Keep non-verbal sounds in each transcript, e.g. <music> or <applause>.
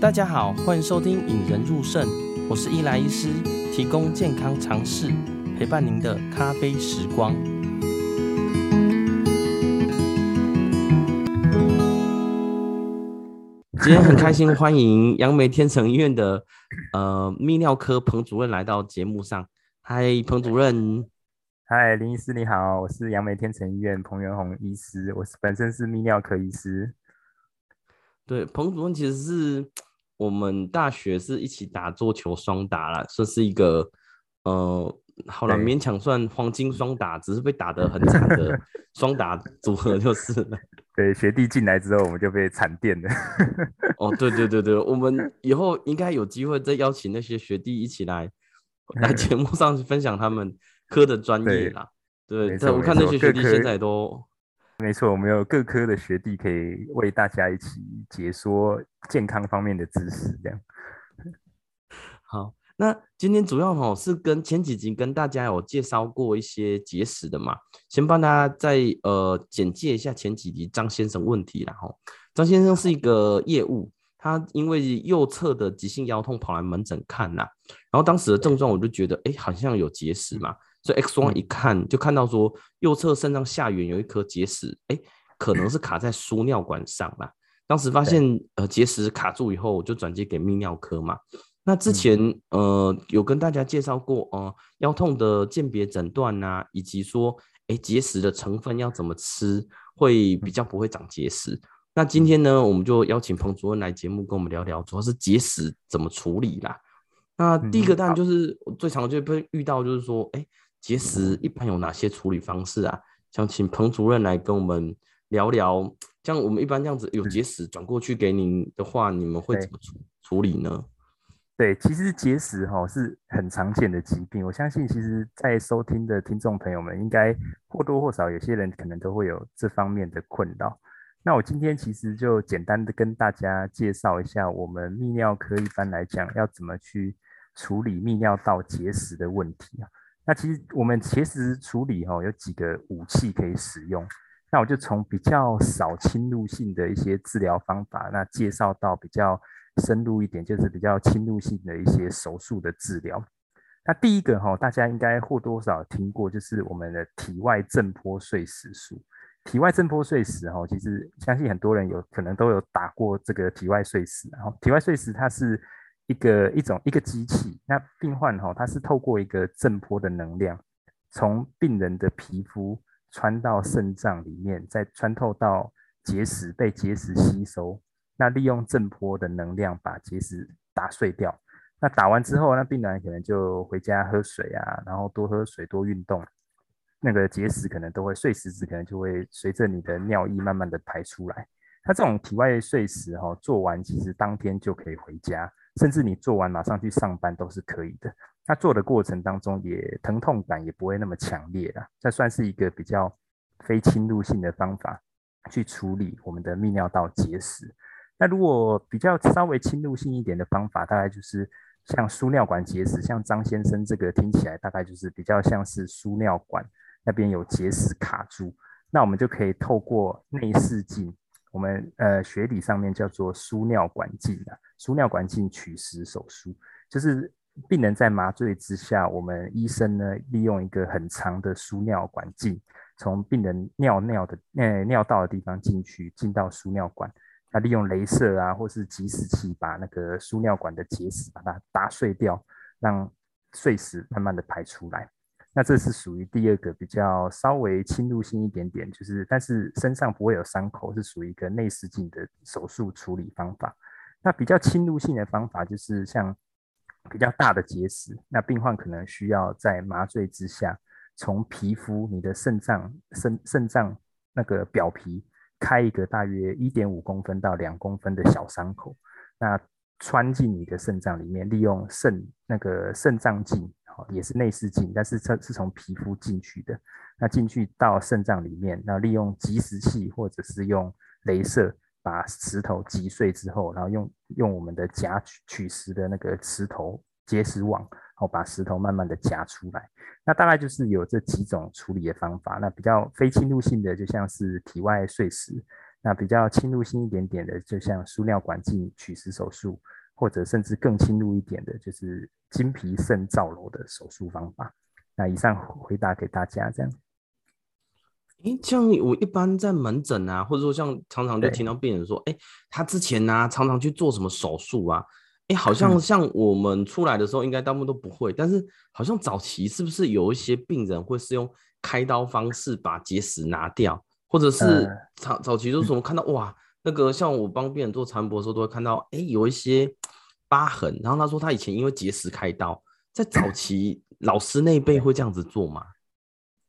大家好，欢迎收听《引人入胜》，我是伊莱医师，提供健康常识，陪伴您的咖啡时光。今天很开心，欢迎杨梅天成医院的呃泌尿科彭主任来到节目上。嗨，彭主任。嗨，林医师你好，我是杨梅天成医院彭元宏医师，我是本身是泌尿科医师。对，彭主任其实是我们大学是一起打桌球双打啦，算是一个呃，好了，勉强算黄金双打，只是被打得很惨的 <laughs> 双打组合就是了。<laughs> 对，学弟进来之后，我们就被惨电了。<laughs> 哦，对对对对，我们以后应该有机会再邀请那些学弟一起来来节目上去分享他们。科的专业啦，对，对，我看那些学弟现在都没错，我们有各科的学弟可以为大家一起解说健康方面的知识，这样。好，那今天主要哈是跟前几集跟大家有介绍过一些结石的嘛，先帮大家再呃简介一下前几集张先生问题啦哈。张先生是一个业务，他因为右侧的急性腰痛跑来门诊看呐，然后当时的症状我就觉得哎、好像有结石嘛。所以 X 光一看就看到说右侧肾脏下缘有一颗结石，哎，可能是卡在输尿管上啦。当时发现呃结石卡住以后，我就转接给泌尿科嘛。那之前呃有跟大家介绍过呃腰痛的鉴别诊断呐，以及说哎结石的成分要怎么吃会比较不会长结石。那今天呢，我们就邀请彭主任来节目跟我们聊聊，主要是结石怎么处理啦。那第一个当然就是最常就会遇到就是说哎。结石一般有哪些处理方式啊？想请彭主任来跟我们聊聊。像我们一般这样子有结石转过去给您的话，你们会怎么处处理呢？对，其实结石哈是很常见的疾病。我相信，其实，在收听的听众朋友们，应该或多或少有些人可能都会有这方面的困扰。那我今天其实就简单的跟大家介绍一下，我们泌尿科一般来讲要怎么去处理泌尿道结石的问题啊。那其实我们其实处理哈有几个武器可以使用，那我就从比较少侵入性的一些治疗方法，那介绍到比较深入一点，就是比较侵入性的一些手术的治疗。那第一个哈，大家应该或多或少听过，就是我们的体外震波碎石术。体外震波碎石哈，其实相信很多人有可能都有打过这个体外碎石，然后体外碎石它是。一个一种一个机器，那病患哈，它是透过一个震波的能量，从病人的皮肤穿到肾脏里面，再穿透到结石，被结石吸收。那利用震波的能量把结石打碎掉。那打完之后，那病人可能就回家喝水啊，然后多喝水，多运动，那个结石可能都会碎石子，可能就会随着你的尿液慢慢的排出来。它这种体外碎石哈，做完其实当天就可以回家。甚至你做完马上去上班都是可以的。那做的过程当中也疼痛感也不会那么强烈啦。这算是一个比较非侵入性的方法去处理我们的泌尿道结石。那如果比较稍微侵入性一点的方法，大概就是像输尿管结石，像张先生这个听起来大概就是比较像是输尿管那边有结石卡住，那我们就可以透过内视镜。我们呃学理上面叫做输尿管镜的输尿管镜取石手术，就是病人在麻醉之下，我们医生呢利用一个很长的输尿管镜，从病人尿尿的呃尿道的地方进去，进到输尿管，那利用雷射啊或是集石器把那个输尿管的结石把它打碎掉，让碎石慢慢的排出来。那这是属于第二个比较稍微侵入性一点点，就是但是身上不会有伤口，是属于一个内视镜的手术处理方法。那比较侵入性的方法就是像比较大的结石，那病患可能需要在麻醉之下，从皮肤你的肾脏肾肾脏那个表皮开一个大约一点五公分到两公分的小伤口，那穿进你的肾脏里面，利用肾那个肾脏镜。也是内视镜，但是这是从皮肤进去的。那进去到肾脏里面，那利用集石器或者是用雷射把石头击碎之后，然后用用我们的夹取取石的那个石头结石网，然后把石头慢慢的夹出来。那大概就是有这几种处理的方法。那比较非侵入性的，就像是体外碎石。那比较侵入性一点点的，就像输尿管镜取石手术，或者甚至更侵入一点的，就是经皮肾造瘘的手术方法。那以上回答给大家这样。诶，像我一般在门诊啊，或者说像常常就听到病人说，哎，他之前呢、啊、常常去做什么手术啊？哎，好像像我们出来的时候，应该大部分都不会，嗯、但是好像早期是不是有一些病人会是用开刀方式把结石拿掉，或者是早、呃、早期就是我们看到哇，那个像我帮病人做超音波的时候，都会看到哎有一些疤痕，然后他说他以前因为结石开刀，在早期老师那一辈会这样子做吗？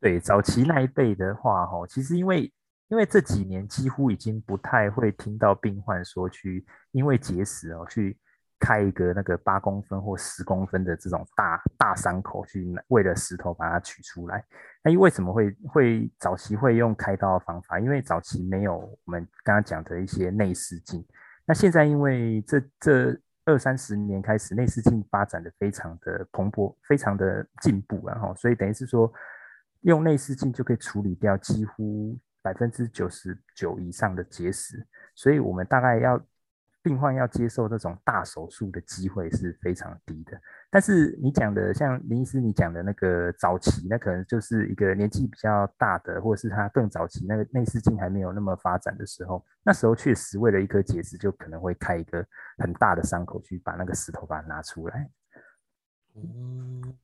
对，早期那一辈的话，哈，其实因为因为这几年几乎已经不太会听到病患说去因为结石哦去开一个那个八公分或十公分的这种大大伤口去为了石头把它取出来。那因为为什么会会早期会用开刀的方法？因为早期没有我们刚刚讲的一些内视镜。那现在因为这这二三十年开始内视镜发展的非常的蓬勃，非常的进步，然后所以等于是说。用内视镜就可以处理掉几乎百分之九十九以上的结石，所以我们大概要病患要接受这种大手术的机会是非常低的。但是你讲的像林医师你讲的那个早期，那可能就是一个年纪比较大的，或者是他更早期那个内视镜还没有那么发展的时候，那时候确实为了一颗结石就可能会开一个很大的伤口去把那个石头把它拿出来。嗯。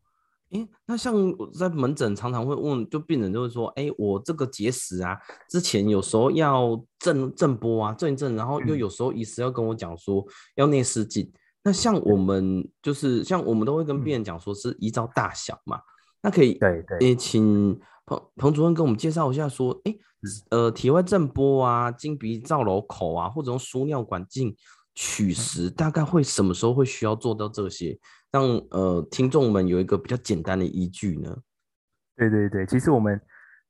哎，那像在门诊常常会问，就病人就会说，哎，我这个结石啊，之前有时候要震震波啊，震一震，然后又有时候医师要跟我讲说要内视镜。那像我们就是像我们都会跟病人讲说是依照大小嘛，那可以对对，也请彭彭主任跟我们介绍一下说，哎，呃，体外震波啊，经鼻造瘘口啊，或者用输尿管镜取石，大概会什么时候会需要做到这些？让呃听众们有一个比较简单的依据呢。对对对，其实我们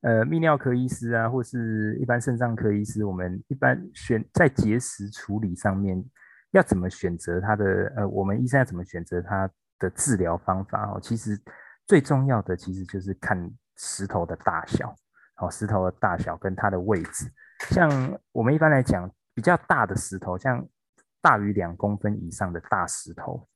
呃泌尿科医师啊，或是一般肾脏科医师，我们一般选在结石处理上面要怎么选择它的呃，我们医生要怎么选择它的治疗方法哦？其实最重要的其实就是看石头的大小，哦，石头的大小跟它的位置。像我们一般来讲，比较大的石头，像大于两公分以上的大石头。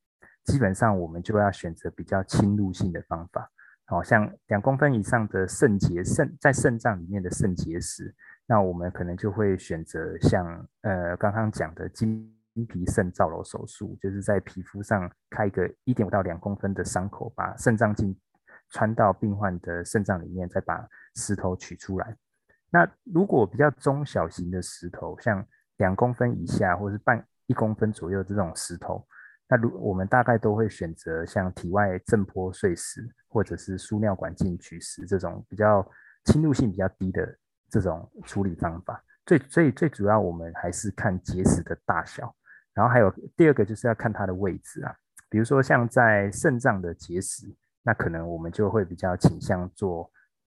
基本上我们就要选择比较侵入性的方法，好像两公分以上的肾结肾在肾脏里面的肾结石，那我们可能就会选择像呃刚刚讲的经皮肾造瘘手术，就是在皮肤上开一个一点五到两公分的伤口，把肾脏镜穿到病患的肾脏里面，再把石头取出来。那如果比较中小型的石头，像两公分以下或是半一公分左右这种石头。那如我们大概都会选择像体外震波碎石，或者是输尿管镜取石这种比较侵入性比较低的这种处理方法。最最最主要，我们还是看结石的大小，然后还有第二个就是要看它的位置啊。比如说像在肾脏的结石，那可能我们就会比较倾向做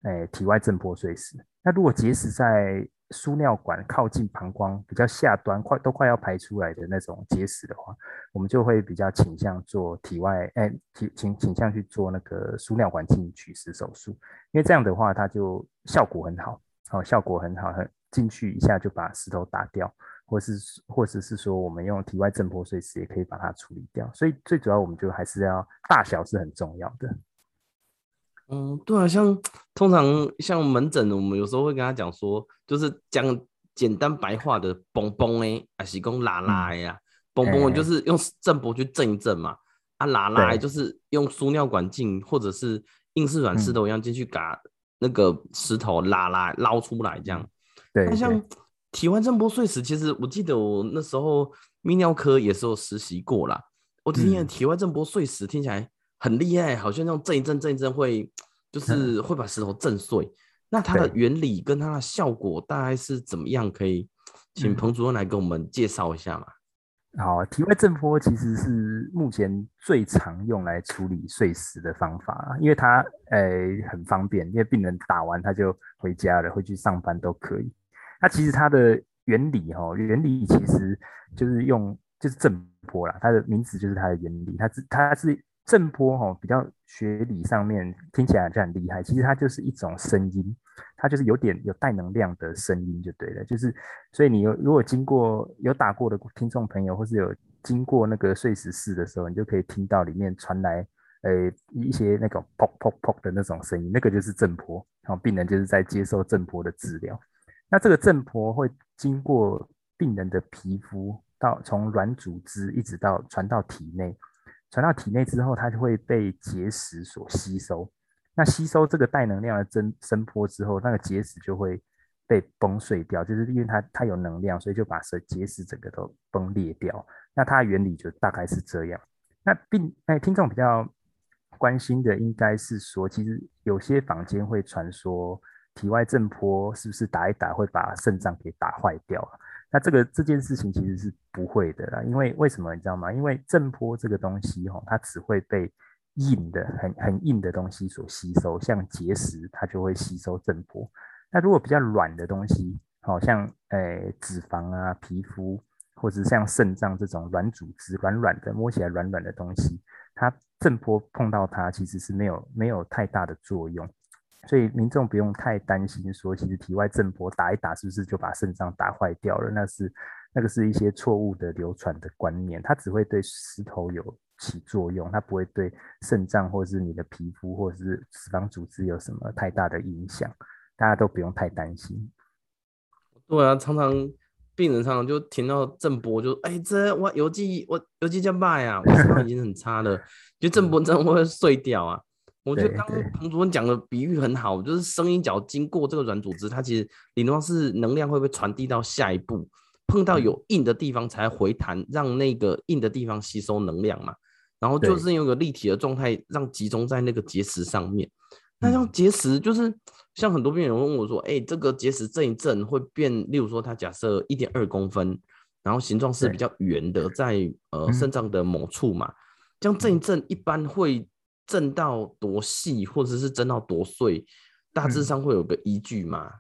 诶体外震波碎石。那如果结石在输尿管靠近膀胱比较下端，快都快要排出来的那种结石的话，我们就会比较倾向做体外，哎，倾倾倾向去做那个输尿管镜取石手术，因为这样的话它就效果很好，好，效果很好，很进去一下就把石头打掉，或是或者是说我们用体外震波碎石也可以把它处理掉，所以最主要我们就还是要大小是很重要的。嗯，对啊，像通常像门诊，我们有时候会跟他讲说，就是讲简单白话的，嘣嘣哎，还是讲拉拉呀，嘣嘣就是用震波去震一震嘛，啊拉拉就是用输尿管镜或者是硬式软式都一样进去把那个石头拉拉捞出来这样。对，那像体外震波碎石，其实我记得我那时候泌尿科也是有实习过啦，我听见体外震波碎石听起来。很厉害，好像那种震一震、震一震会，就是会把石头震碎。嗯、那它的原理跟它的效果大概是怎么样？可以请彭主任来给我们介绍一下吗？好，体外震波其实是目前最常用来处理碎石的方法，因为它诶、欸、很方便，因为病人打完他就回家了，回去上班都可以。那其实它的原理哈，原理其实就是用就是震波啦，它的名字就是它的原理，它是它是。震波哈，比较学理上面听起来就很厉害，其实它就是一种声音，它就是有点有带能量的声音就对了，就是所以你有如果经过有打过的听众朋友，或是有经过那个睡死室的时候，你就可以听到里面传来呃一些那种砰砰砰的那种声音，那个就是震波，然后病人就是在接受震波的治疗。那这个震波会经过病人的皮肤到从软组织一直到传到体内，传到体内之后，它就会被结石所吸收。那吸收这个带能量的声声波之后，那个结石就会被崩碎掉，就是因为它它有能量，所以就把这结石整个都崩裂掉。那它的原理就大概是这样。那病哎，听众比较关心的应该是说，其实有些坊间会传说体外震波是不是打一打会把肾脏给打坏掉了？那这个这件事情其实是不会的啦，因为为什么你知道吗？因为震波这个东西吼，它只会被硬的很很硬的东西所吸收，像结石，它就会吸收震波。那如果比较软的东西，好像诶、脂肪啊、皮肤，或者像肾脏这种软组织、软软的摸起来软软的东西，它震波碰到它其实是没有没有太大的作用。所以民众不用太担心，说其实体外震波打一打是不是就把肾脏打坏掉了？那是那个是一些错误的流传的观念，它只会对石头有起作用，它不会对肾脏或是你的皮肤或者是脂肪组织有什么太大的影响，大家都不用太担心。对啊，常常病人常常就听到震波就，哎这我邮寄我邮寄叫卖啊，我肾脏已经很差了，就震波真的会碎掉啊。我觉得刚刚彭主任讲的比喻很好，就是声音只要经过这个软组织，它其实理论上是能量会被传递到下一步，碰到有硬的地方才回弹，让那个硬的地方吸收能量嘛。然后就是用一个立体的状态，让集中在那个结石上面。那像结石，就是像很多病人问我说：“哎，这个结石震一震会变，例如说它假设一点二公分，然后形状是比较圆的，在呃肾脏的某处嘛，这样震一震一般会。”震到多细，或者是震到多碎，大致上会有个依据吗？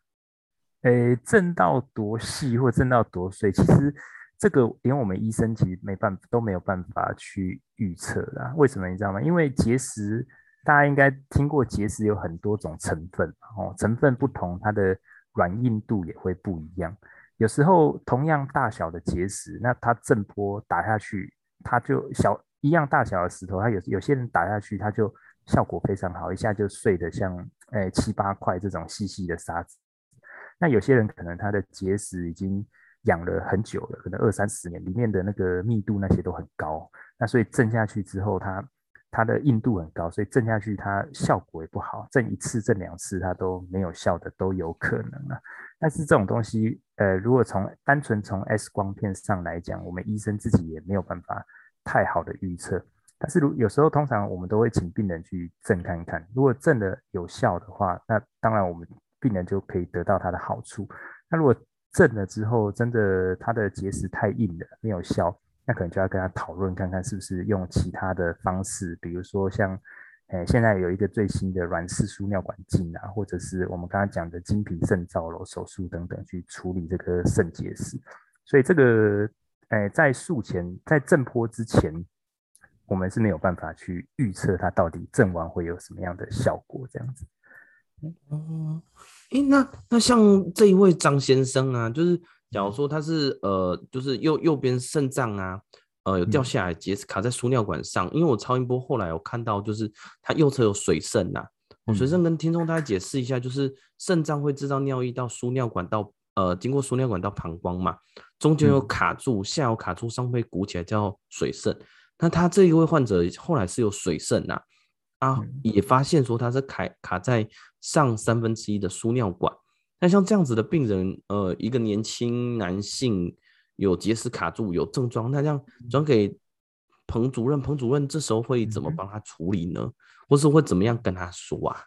诶、震到多细或震到多碎，其实这个连我们医生其实没办法都没有办法去预测啦。为什么你知道吗？因为结石，大家应该听过结石有很多种成分哦，成分不同，它的软硬度也会不一样。有时候同样大小的结石，那它震波打下去，它就小。一样大小的石头，它有有些人打下去，它就效果非常好，一下就碎得像诶、七八块这种细细的沙子。那有些人可能他的结石已经养了很久了，可能二三十年，里面的那个密度那些都很高，那所以震下去之后它，它的硬度很高，所以震下去它效果也不好，震一次震两次它都没有效的都有可能啊。但是这种东西，呃，如果从单纯从 X 光片上来讲，我们医生自己也没有办法。太好的预测，但是如有时候通常我们都会请病人去震看看，如果震的有效的话，那当然我们病人就可以得到它的好处。那如果震了之后真的它的结石太硬了没有效，那可能就要跟他讨论看看是不是用其他的方式，比如说像，诶现在有一个最新的软式输尿管镜啊，或者是我们刚刚讲的精品肾造瘘手术等等去处理这个肾结石，所以这个。哎，在术前，在震波之前，我们是没有办法去预测它到底震完会有什么样的效果，这样子。哦，哎，那那像这一位张先生啊，就是假如说他是呃，就是右右边肾脏啊，呃，有掉下来结石卡在输尿管上，因为我超音波后来有看到，就是他右侧有水肾呐。我水肾跟听众大家解释一下，就是肾脏会制造尿液到输尿管到呃，经过输尿管到膀胱嘛。中间有卡住，下有卡住，上会鼓起来叫水肾。那他这一位患者后来是有水肾呐，啊，也发现说他是卡卡在上三分之一的输尿管。那像这样子的病人，呃，一个年轻男性有结石卡住有症状，那这样转给彭主任，彭主任这时候会怎么帮他处理呢？或是会怎么样跟他说啊？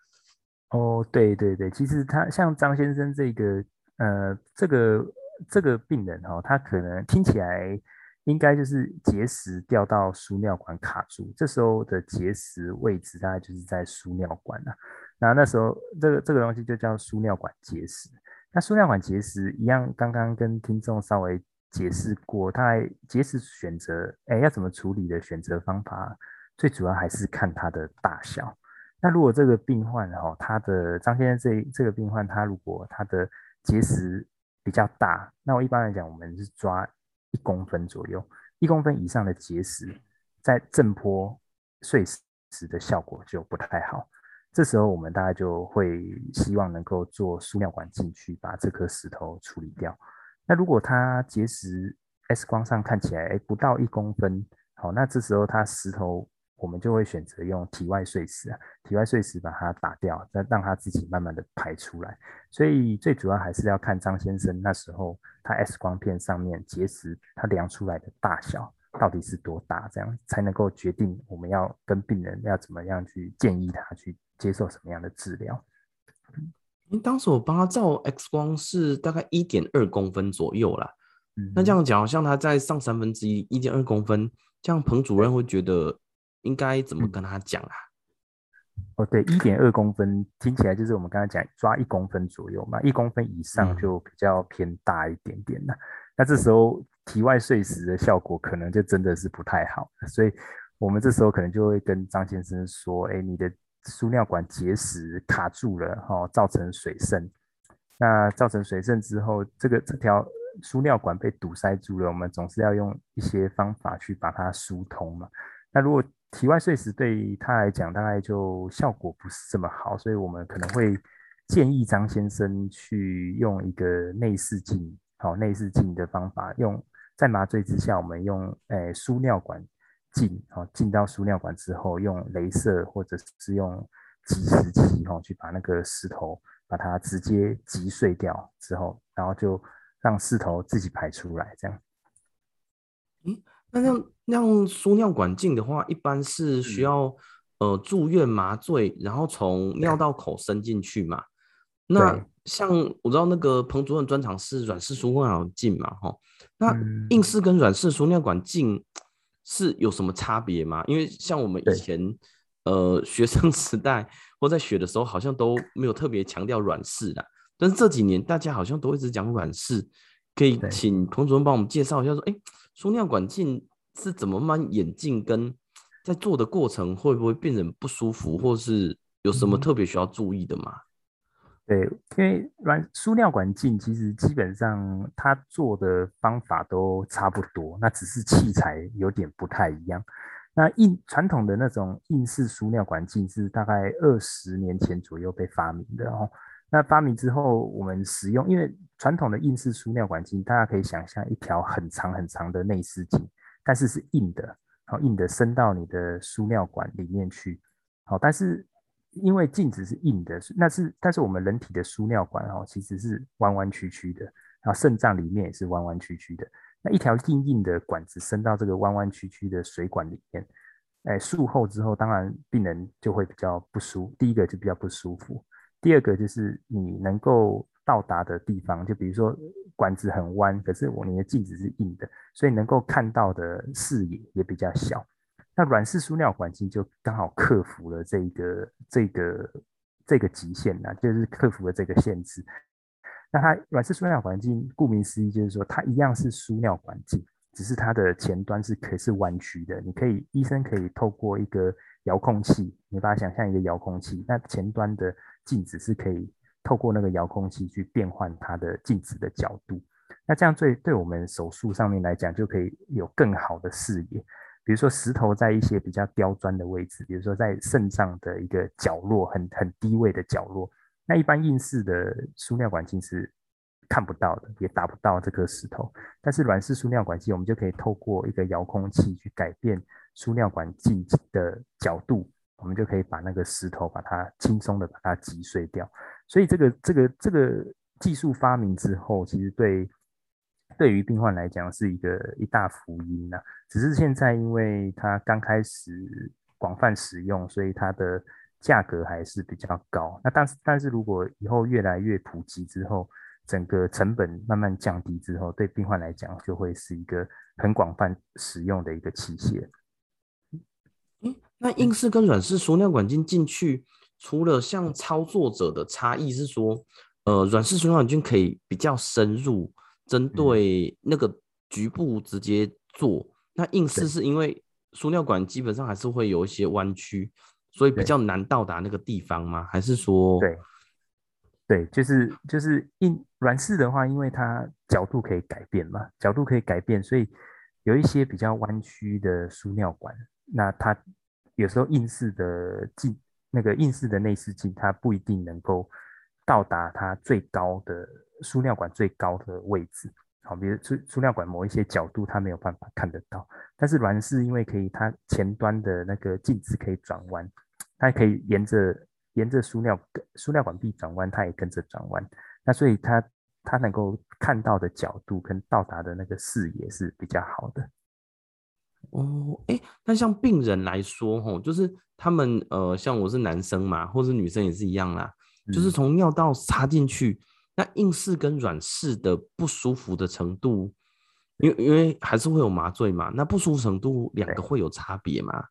哦，对对对，其实他像张先生这个，呃，这个。这个病人哈、他可能听起来应该就是结石掉到输尿管卡住，这时候的结石位置大概就是在输尿管了。那那时候这个这个东西就叫输尿管结石。那输尿管结石一样，刚刚跟听众稍微解释过，它结石选择，哎，要怎么处理的选择方法，最主要还是看它的大小。那如果这个病患哈，他的张先生这这个病患，他如果他的结石比较大，那我一般来讲，我们是抓一公分左右，一公分以上的结石，在震波碎石的效果就不太好。这时候我们大概就会希望能够做输尿管进去，把这颗石头处理掉。那如果它结石 X 光上看起来哎不到一公分，好，那这时候它石头。我们就会选择用体外碎石啊，体外碎石把它打掉，再让它自己慢慢的排出来。所以最主要还是要看张先生那时候他 X 光片上面结石他量出来的大小到底是多大，这样才能够决定我们要跟病人要怎么样去建议他去接受什么样的治疗。因为当时我帮他照 X 光是大概一点二公分左右啦，嗯，那这样讲，像他在上三分之一，一点二公分，这样彭主任会觉得。应该怎么跟他讲啊？哦，对，一点二公分听起来就是我们刚才讲抓一公分左右嘛，一公分以上就比较偏大一点点了。嗯、那这时候体外碎石的效果可能就真的是不太好，所以我们这时候可能就会跟张先生说：“哎，你的输尿管结石卡住了，哈、哦，造成水渗。那造成水渗之后，这个这条输尿管被堵塞住了，我们总是要用一些方法去把它疏通嘛。那如果体外碎石对他来讲，大概就效果不是这么好，所以我们可能会建议张先生去用一个内视镜，好，内视镜的方法，用在麻醉之下，我们用诶输尿管进，好，进到输尿管之后，用镭射或者是用击石器，哈，去把那个石头把它直接击碎掉之后，然后就让石头自己排出来，这样。嗯。那像那样输尿管镜的话，一般是需要、嗯、呃住院麻醉，然后从尿道口伸进去嘛。那像我知道那个彭主任专长是软式输尿管镜嘛，哈。那硬式跟软式输尿管镜是有什么差别吗？因为像我们以前呃学生 <laughs> 时代或在学的时候，好像都没有特别强调软式的，但是这几年大家好像都一直讲软式，可以请彭主任帮我们介绍一下说，哎。输尿管镜是怎么慢慢演进？跟在做的过程会不会病人不舒服，或是有什么特别需要注意的吗？对，因为软输尿管镜其实基本上它做的方法都差不多，那只是器材有点不太一样。那硬传统的那种硬式输尿管镜是大概二十年前左右被发明的哦。那发明之后，我们使用，因为传统的硬式输尿管镜，大家可以想象一条很长很长的内视镜，但是是硬的，好硬的伸到你的输尿管里面去，好，但是因为镜子是硬的，那是但是我们人体的输尿管哦，其实是弯弯曲曲的，然后肾脏里面也是弯弯曲曲的，那一条硬硬的管子伸到这个弯弯曲曲的水管里面，哎，术后之后，当然病人就会比较不舒，第一个就比较不舒服。第二个就是你能够到达的地方，就比如说管子很弯，可是我你的镜子是硬的，所以能够看到的视野也比较小。那软式输尿管镜就刚好克服了这个这个这个极限呐，就是克服了这个限制。那它软式输尿管镜顾名思义就是说，它一样是输尿管镜，只是它的前端是可以是弯曲的，你可以医生可以透过一个遥控器，你把它想象一个遥控器，那前端的。镜子是可以透过那个遥控器去变换它的镜子的角度，那这样对对我们手术上面来讲就可以有更好的视野。比如说石头在一些比较刁钻的位置，比如说在肾脏的一个角落，很很低位的角落，那一般硬式的输尿管镜是看不到的，也打不到这颗石头。但是软式输尿管镜，我们就可以透过一个遥控器去改变输尿管镜的角度。我们就可以把那个石头，把它轻松的把它击碎掉。所以这个这个这个技术发明之后，其实对对于病患来讲是一个一大福音呐。只是现在因为它刚开始广泛使用，所以它的价格还是比较高。那但是但是如果以后越来越普及之后，整个成本慢慢降低之后，对病患来讲就会是一个很广泛使用的一个器械。那硬式跟软式输尿管镜进去，除了像操作者的差异是说，呃，软式输尿管镜可以比较深入，针对那个局部直接做。那硬式是因为输尿管基本上还是会有一些弯曲，所以比较难到达那个地方吗？还是说？对，对，就是就是硬软式的话，因为它角度可以改变嘛，角度可以改变，所以有一些比较弯曲的输尿管，那它有时候硬式的镜那个硬式的内视镜，它不一定能够到达它最高的输尿管最高的位置。好，比如输输尿管某一些角度，它没有办法看得到。但是软式因为可以，它前端的那个镜子可以转弯，它可以沿着沿着输尿输尿管壁转弯，它也跟着转弯。那所以它它能够看到的角度跟到达的那个视野是比较好的。哦，哎，那像病人来说，吼，就是他们呃，像我是男生嘛，或是女生也是一样啦，嗯、就是从尿道插进去。那硬式跟软式的不舒服的程度，因为因为还是会有麻醉嘛，那不舒服程度两个会有差别吗？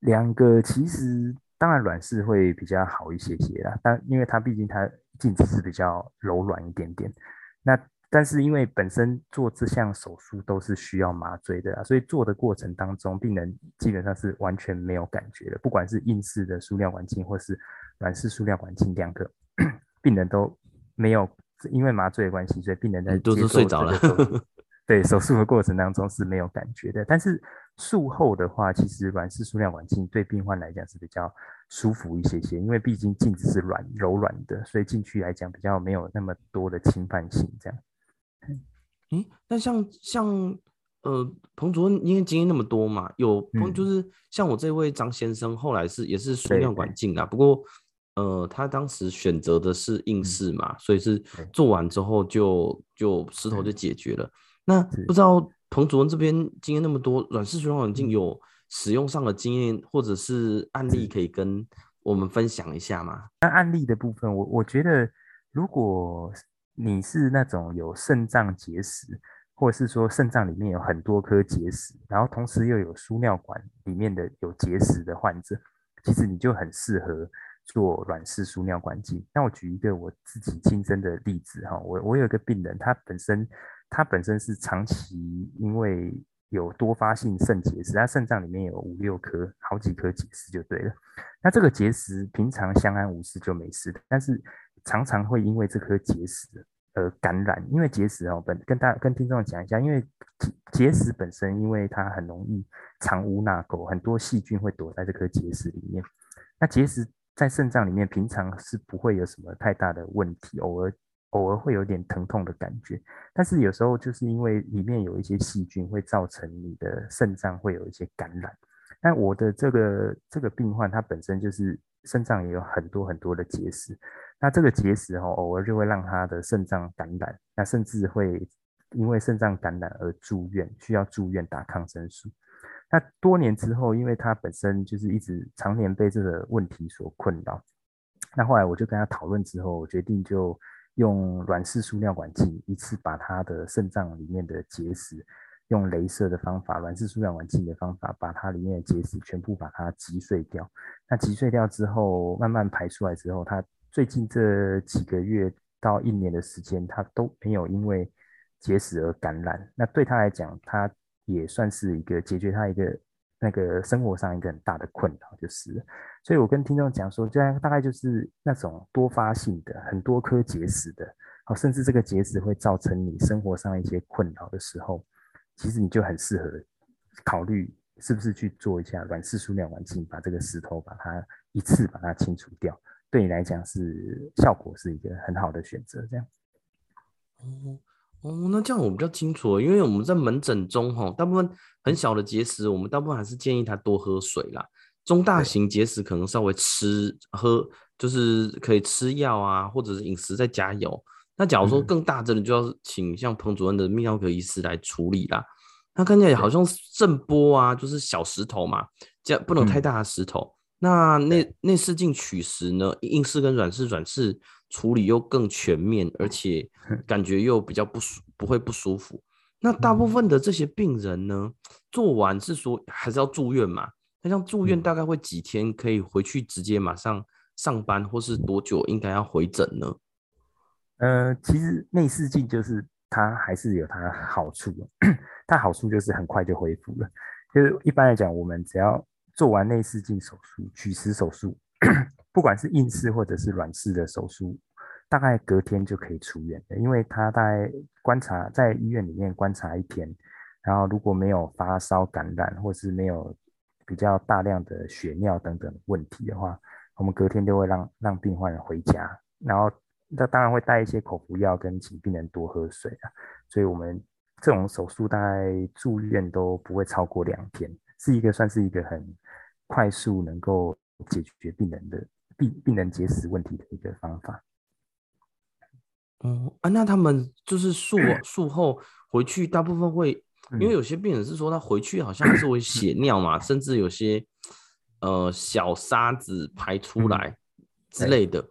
两个其实当然软式会比较好一些些啦，但因为它毕竟它镜子是比较柔软一点点。那但是因为本身做这项手术都是需要麻醉的，所以做的过程当中，病人基本上是完全没有感觉的，不管是硬式的输尿管镜或是软式输尿管镜，两个病人都。没有，因为麻醉的关系，所以病人在都是睡着了。<laughs> 对，手术的过程当中是没有感觉的。但是术后的话，其实软式输尿管镜对病患来讲是比较舒服一些些，因为毕竟镜子是软柔软的，所以进去来讲比较没有那么多的侵犯性。这样。嗯，那像像呃彭主任，因为经验那么多嘛，有彭就是像我这位张先生，后来是也是输尿管镜啊，不过。呃，他当时选择的是硬式嘛，嗯、所以是做完之后就就石头就解决了。嗯、那不知道彭主任这边经验那么多，软式输尿管镜有使用上的经验或者是案例可以跟我们分享一下吗？那案例的部分，我我觉得如果你是那种有肾脏结石，或者是说肾脏里面有很多颗结石，然后同时又有输尿管里面的有结石的患者，其实你就很适合。做软式输尿管镜，那我举一个我自己亲身的例子哈，我我有一个病人，他本身他本身是长期因为有多发性肾结石，他肾脏里面有五六颗，好几颗结石就对了。那这个结石平常相安无事就没事的，但是常常会因为这颗结石而感染。因为结石哦，本跟大跟听众讲一下，因为结石本身因为它很容易藏污纳垢，很多细菌会躲在这颗结石里面。那结石。在肾脏里面，平常是不会有什么太大的问题，偶尔偶尔会有点疼痛的感觉，但是有时候就是因为里面有一些细菌，会造成你的肾脏会有一些感染。但我的这个这个病患，他本身就是肾脏也有很多很多的结石，那这个结石哈，偶尔就会让他的肾脏感染，那甚至会因为肾脏感染而住院，需要住院打抗生素。那多年之后，因为他本身就是一直常年被这个问题所困扰，那后来我就跟他讨论之后，我决定就用软式输尿管镜一次把他的肾脏里面的结石，用雷射的方法，软式输尿管镜的方法，把它里面的结石全部把它击碎掉。那击碎掉之后，慢慢排出来之后，他最近这几个月到一年的时间，他都没有因为结石而感染。那对他来讲，他。也算是一个解决他一个那个生活上一个很大的困扰，就是，所以我跟听众讲说，这样大概就是那种多发性的很多颗结石的，好，甚至这个结石会造成你生活上一些困扰的时候，其实你就很适合考虑是不是去做一下软式输尿管镜，把这个石头把它一次把它清除掉，对你来讲是效果是一个很好的选择，这样。哦哦，那这样我比较清楚，因为我们在门诊中，哈，大部分很小的结石，我们大部分还是建议他多喝水啦。中大型结石可能稍微吃喝，就是可以吃药啊，或者是饮食再加油。那假如说更大的，就要请像彭主任的泌尿科医师来处理啦。那看起来好像震波啊，就是小石头嘛，这样不能太大的石头。那内内视镜取石呢，硬式跟软式，软式。处理又更全面，而且 <laughs> 感觉又比较不舒，不会不舒服。那大部分的这些病人呢，做完是说还是要住院嘛？那像住院大概会几天可以回去直接马上上班，或是多久应该要回诊呢？呃，其实内视镜就是它还是有它的好处，<coughs> 它好处就是很快就恢复了。就是一般来讲，我们只要做完内视镜手术、取石手术，<coughs> 不管是硬式或者是软式的手术，大概隔天就可以出院的，因为他大概观察在医院里面观察一天，然后如果没有发烧感染，或是没有比较大量的血尿等等问题的话，我们隔天就会让让病患回家，然后那当然会带一些口服药跟请病人多喝水啊，所以我们这种手术大概住院都不会超过两天，是一个算是一个很快速能够解决病人的病病人结石问题的一个方法。哦啊，那他们就是术术后回去，大部分会，因为有些病人是说他回去好像还是会血尿嘛，甚至有些呃小沙子排出来之类的。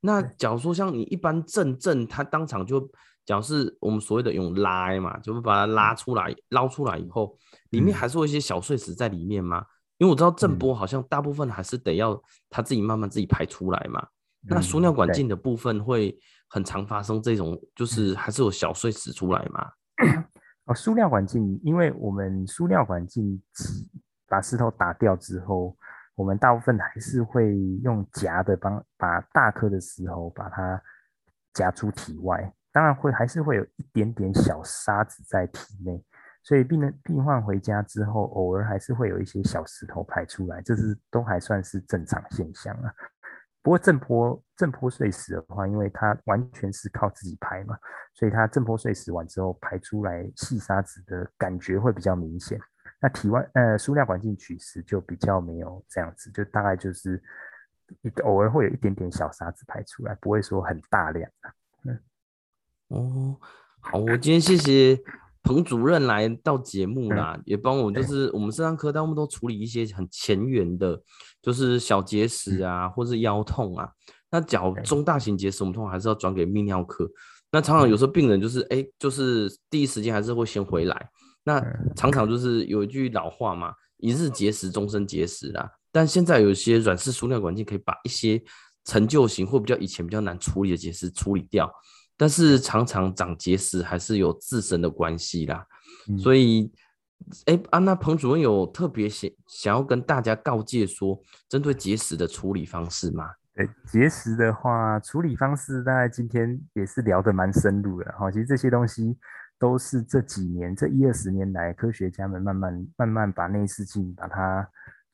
那假如说像你一般正正，他当场就，假如是我们所谓的用拉嘛，就是把它拉出来，捞出来以后，里面还是会有一些小碎石在里面吗？因为我知道震波好像大部分还是得要他自己慢慢自己排出来嘛。那输尿管镜的部分会。很常发生这种，就是还是有小碎石出来嘛。<clears throat> 哦，输尿管镜，因为我们输尿管镜把石头打掉之后，我们大部分还是会用夹的帮把大颗的石头把它夹出体外，当然会还是会有一点点小沙子在体内，所以病人病患回家之后，偶尔还是会有一些小石头排出来，这是都还算是正常现象啊。不过震坡震坡碎石的话，因为它完全是靠自己排嘛，所以它震坡碎石完之后排出来细沙子的感觉会比较明显。那体外呃输尿管镜取石就比较没有这样子，就大概就是一偶尔会有一点点小沙子排出来，不会说很大量的。嗯，哦，好，我今天谢谢。彭主任来到节目啦，嗯、也帮我，就是我们肾脏科，他们都处理一些很前缘的，就是小结石啊，嗯、或是腰痛啊。那脚中大型结石，我们通常还是要转给泌尿科。那常常有时候病人就是，哎、欸，就是第一时间还是会先回来。那常常就是有一句老话嘛，一日结石，终身结石啦。但现在有些软式输尿管镜可以把一些陈旧型或比较以前比较难处理的结石处理掉。但是常常长结石还是有自身的关系啦，嗯、所以，哎、欸，啊，那彭主任有特别想想要跟大家告诫说，针对结石的处理方式吗？对，结石的话，处理方式大概今天也是聊得蛮深入的哈。其实这些东西都是这几年这一二十年来，科学家们慢慢慢慢把内视镜把它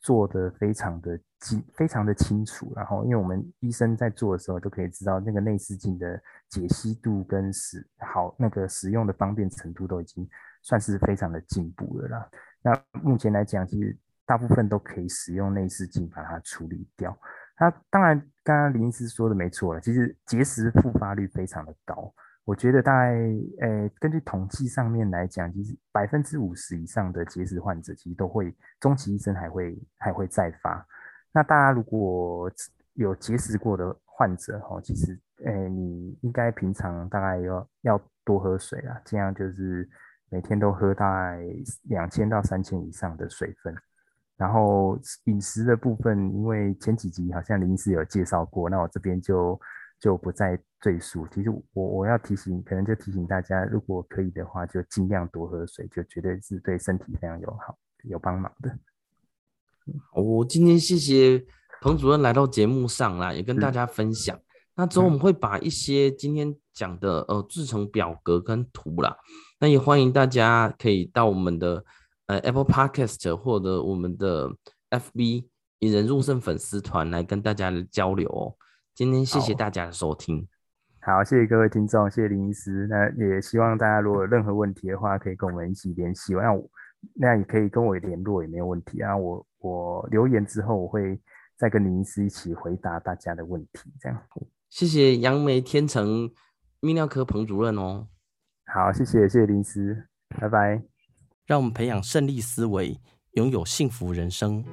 做得非常的清非常的清楚，然后因为我们医生在做的时候都可以知道那个内视镜的。解析度跟使好那个使用的方便程度都已经算是非常的进步了啦。那目前来讲，其实大部分都可以使用内视镜把它处理掉。那当然，刚刚林医师说的没错了，其实结石复发率非常的高。我觉得大概，诶，根据统计上面来讲，其实百分之五十以上的结石患者其实都会终其一生还会还会再发。那大家如果有结石过的患者哈，其实。诶、你应该平常大概要要多喝水啊，这样就是每天都喝大概两千到三千以上的水分。然后饮食的部分，因为前几集好像林医师有介绍过，那我这边就就不再赘述。其实我我要提醒，可能就提醒大家，如果可以的话，就尽量多喝水，就绝对是对身体非常有好有帮忙的。我今天谢谢彭主任来到节目上啦，也跟大家分享。那之后我们会把一些今天讲的呃制成表格跟图啦，那也欢迎大家可以到我们的呃 Apple Podcast 或者我们的 FB 引人入胜粉丝团来跟大家交流哦。今天谢谢大家的收听，好，好，谢谢各位听众，谢谢林医师。那也希望大家如果有任何问题的话，可以跟我们一起联系。那我那也可以跟我联络也没有问题啊。我我留言之后我会再跟林医师一起回答大家的问题，这样。谢谢杨梅天成泌尿科彭主任哦。好，谢谢，谢谢林医师，拜拜。让我们培养胜利思维，拥有幸福人生。